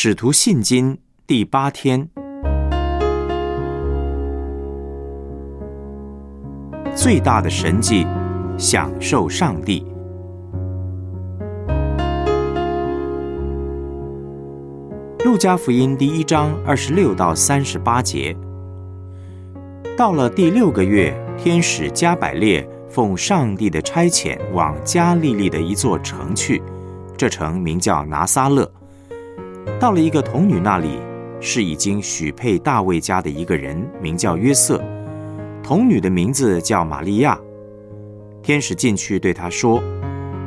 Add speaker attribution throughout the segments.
Speaker 1: 使徒信经第八天，最大的神迹，享受上帝。路加福音第一章二十六到三十八节，到了第六个月，天使加百列奉上帝的差遣，往加利利的一座城去，这城名叫拿撒勒。到了一个童女那里，是已经许配大卫家的一个人，名叫约瑟。童女的名字叫玛利亚。天使进去对她说：“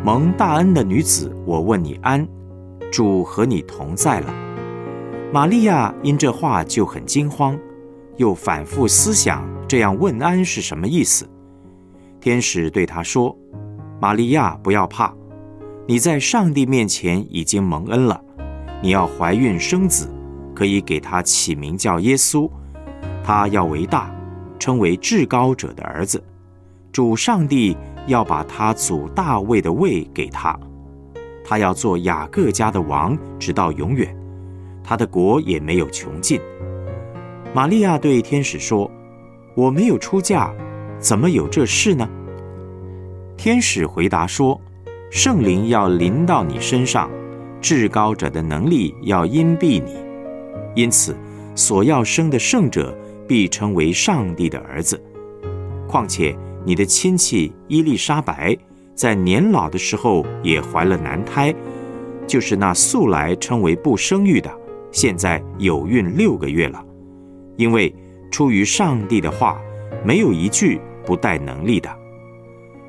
Speaker 1: 蒙大恩的女子，我问你安，主和你同在了。”玛利亚因这话就很惊慌，又反复思想这样问安是什么意思。天使对她说：“玛利亚，不要怕，你在上帝面前已经蒙恩了。”你要怀孕生子，可以给他起名叫耶稣。他要为大，称为至高者的儿子。主上帝要把他祖大卫的位给他，他要做雅各家的王，直到永远。他的国也没有穷尽。玛利亚对天使说：“我没有出嫁，怎么有这事呢？”天使回答说：“圣灵要临到你身上。”至高者的能力要荫蔽你，因此所要生的圣者必称为上帝的儿子。况且你的亲戚伊丽莎白在年老的时候也怀了男胎，就是那素来称为不生育的，现在有孕六个月了。因为出于上帝的话，没有一句不带能力的。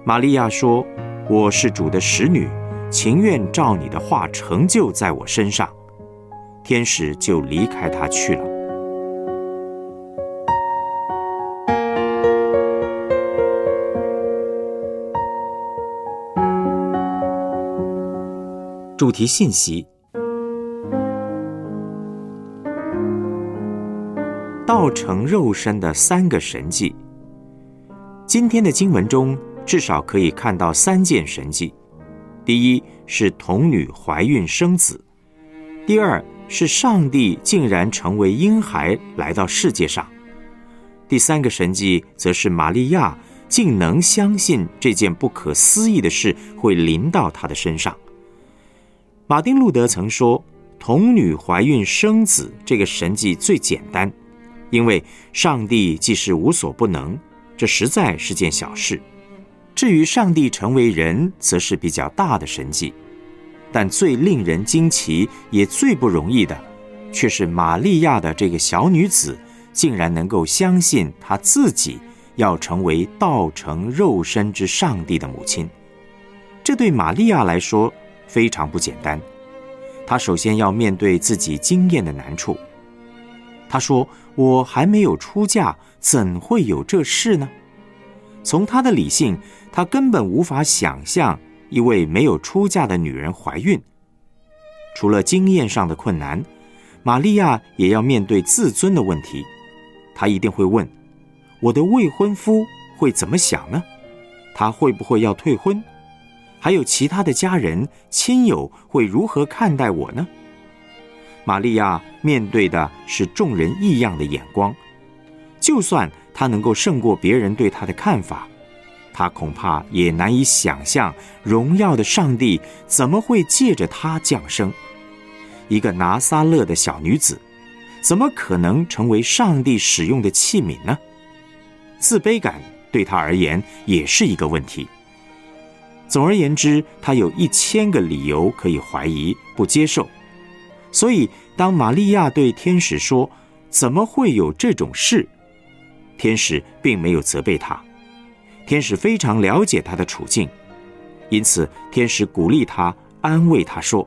Speaker 1: 玛利亚说：“我是主的使女。”情愿照你的话成就在我身上，天使就离开他去了。主题信息：道成肉身的三个神迹。今天的经文中，至少可以看到三件神迹。第一是童女怀孕生子，第二是上帝竟然成为婴孩来到世界上，第三个神迹则是玛利亚竟能相信这件不可思议的事会临到她的身上。马丁路德曾说，童女怀孕生子这个神迹最简单，因为上帝既是无所不能，这实在是件小事。至于上帝成为人，则是比较大的神迹，但最令人惊奇也最不容易的，却是玛利亚的这个小女子，竟然能够相信她自己要成为道成肉身之上帝的母亲。这对玛利亚来说非常不简单，她首先要面对自己经验的难处。她说：“我还没有出嫁，怎会有这事呢？”从她的理性，她根本无法想象一位没有出嫁的女人怀孕。除了经验上的困难，玛利亚也要面对自尊的问题。她一定会问：“我的未婚夫会怎么想呢？他会不会要退婚？还有其他的家人亲友会如何看待我呢？”玛利亚面对的是众人异样的眼光，就算。他能够胜过别人对他的看法，他恐怕也难以想象荣耀的上帝怎么会借着他降生。一个拿撒勒的小女子，怎么可能成为上帝使用的器皿呢？自卑感对他而言也是一个问题。总而言之，他有一千个理由可以怀疑、不接受。所以，当玛利亚对天使说：“怎么会有这种事？”天使并没有责备他，天使非常了解他的处境，因此天使鼓励他，安慰他说：“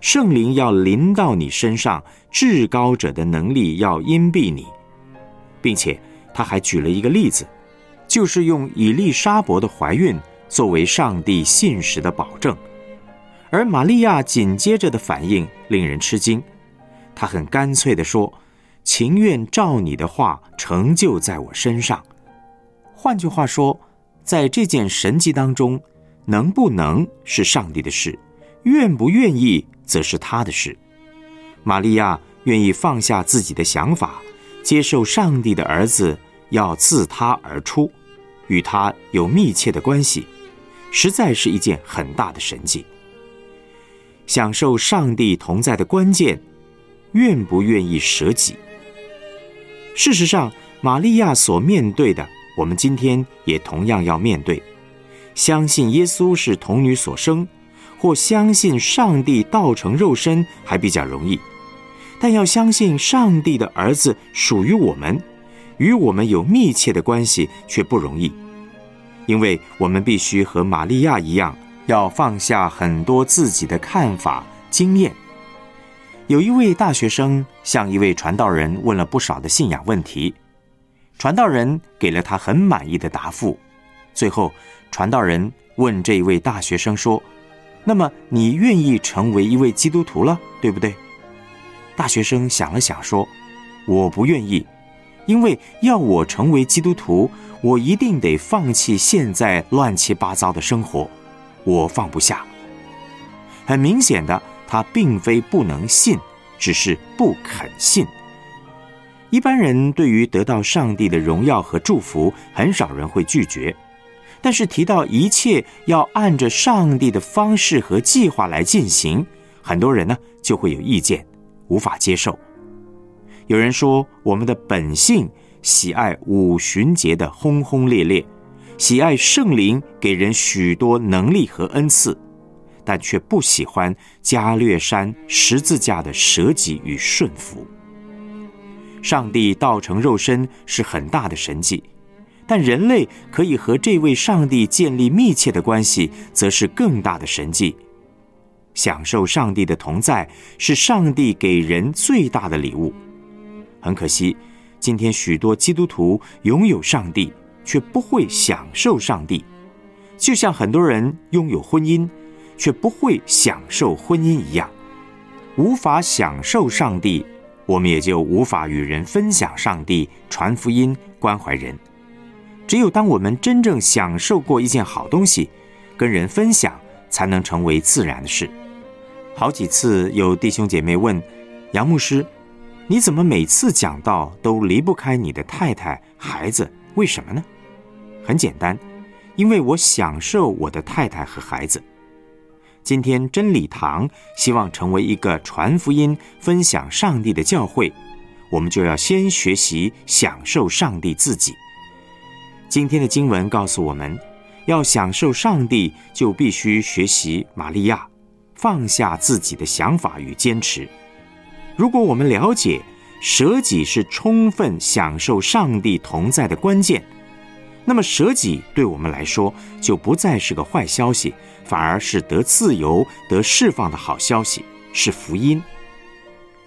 Speaker 1: 圣灵要临到你身上，至高者的能力要荫庇你，并且他还举了一个例子，就是用以利沙伯的怀孕作为上帝信实的保证。而玛利亚紧接着的反应令人吃惊，她很干脆地说。”情愿照你的话成就在我身上。换句话说，在这件神迹当中，能不能是上帝的事，愿不愿意则是他的事。玛利亚愿意放下自己的想法，接受上帝的儿子要自他而出，与他有密切的关系，实在是一件很大的神迹。享受上帝同在的关键，愿不愿意舍己？事实上，玛利亚所面对的，我们今天也同样要面对。相信耶稣是童女所生，或相信上帝道成肉身还比较容易，但要相信上帝的儿子属于我们，与我们有密切的关系却不容易，因为我们必须和玛利亚一样，要放下很多自己的看法、经验。有一位大学生向一位传道人问了不少的信仰问题，传道人给了他很满意的答复，最后。传道人问这一位大学生说：“那么你愿意成为一位基督徒了，对不对？”大学生想了想说：“我不愿意，因为要我成为基督徒，我一定得放弃现在乱七八糟的生活，我放不下。”很明显的，他并非不能信，只是不肯信。一般人对于得到上帝的荣耀和祝福，很少人会拒绝。但是提到一切要按着上帝的方式和计划来进行，很多人呢就会有意见，无法接受。有人说，我们的本性喜爱五旬节的轰轰烈烈，喜爱圣灵给人许多能力和恩赐，但却不喜欢加略山十字架的舍己与顺服。上帝道成肉身是很大的神迹。但人类可以和这位上帝建立密切的关系，则是更大的神迹。享受上帝的同在，是上帝给人最大的礼物。很可惜，今天许多基督徒拥有上帝，却不会享受上帝，就像很多人拥有婚姻，却不会享受婚姻一样。无法享受上帝，我们也就无法与人分享上帝、传福音、关怀人。只有当我们真正享受过一件好东西，跟人分享，才能成为自然的事。好几次有弟兄姐妹问杨牧师：“你怎么每次讲道都离不开你的太太、孩子？为什么呢？”很简单，因为我享受我的太太和孩子。今天真理堂希望成为一个传福音、分享上帝的教会，我们就要先学习享受上帝自己。今天的经文告诉我们，要享受上帝，就必须学习玛利亚，放下自己的想法与坚持。如果我们了解舍己是充分享受上帝同在的关键，那么舍己对我们来说就不再是个坏消息，反而是得自由、得释放的好消息，是福音。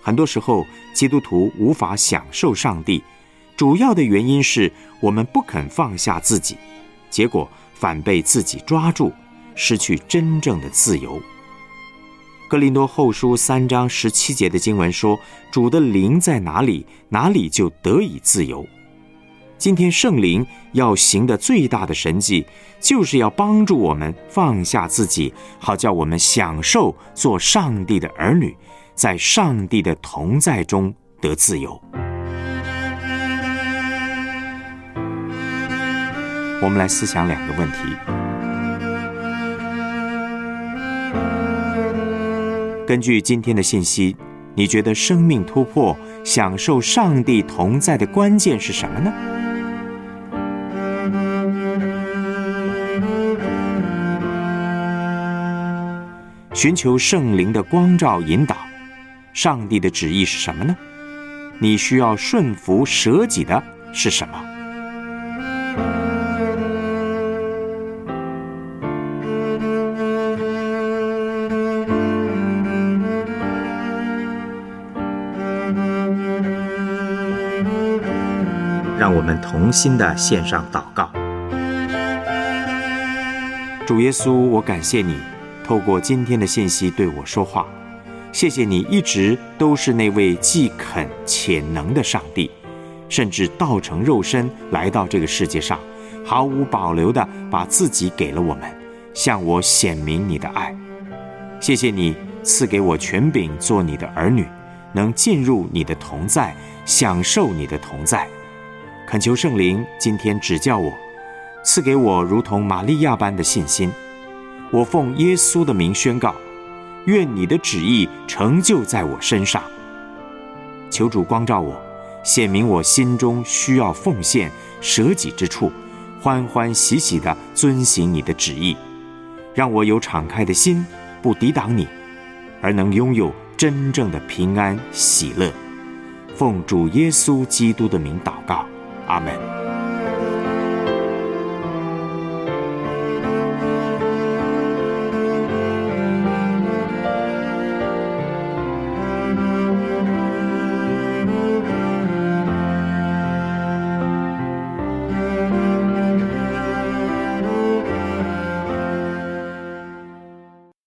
Speaker 1: 很多时候，基督徒无法享受上帝。主要的原因是我们不肯放下自己，结果反被自己抓住，失去真正的自由。格林多后书三章十七节的经文说：“主的灵在哪里，哪里就得以自由。”今天圣灵要行的最大的神迹，就是要帮助我们放下自己，好叫我们享受做上帝的儿女，在上帝的同在中得自由。我们来思想两个问题。根据今天的信息，你觉得生命突破、享受上帝同在的关键是什么呢？寻求圣灵的光照引导，上帝的旨意是什么呢？你需要顺服舍己的是什么？让我们同心的献上祷告。主耶稣，我感谢你透过今天的信息对我说话。谢谢你一直都是那位既肯且能的上帝，甚至道成肉身来到这个世界上，毫无保留的把自己给了我们，向我显明你的爱。谢谢你赐给我权柄做你的儿女，能进入你的同在，享受你的同在。恳求圣灵今天指教我，赐给我如同玛利亚般的信心。我奉耶稣的名宣告：愿你的旨意成就在我身上。求主光照我，显明我心中需要奉献舍己之处，欢欢喜喜地遵行你的旨意，让我有敞开的心，不抵挡你，而能拥有真正的平安喜乐。奉主耶稣基督的名祷告。阿门。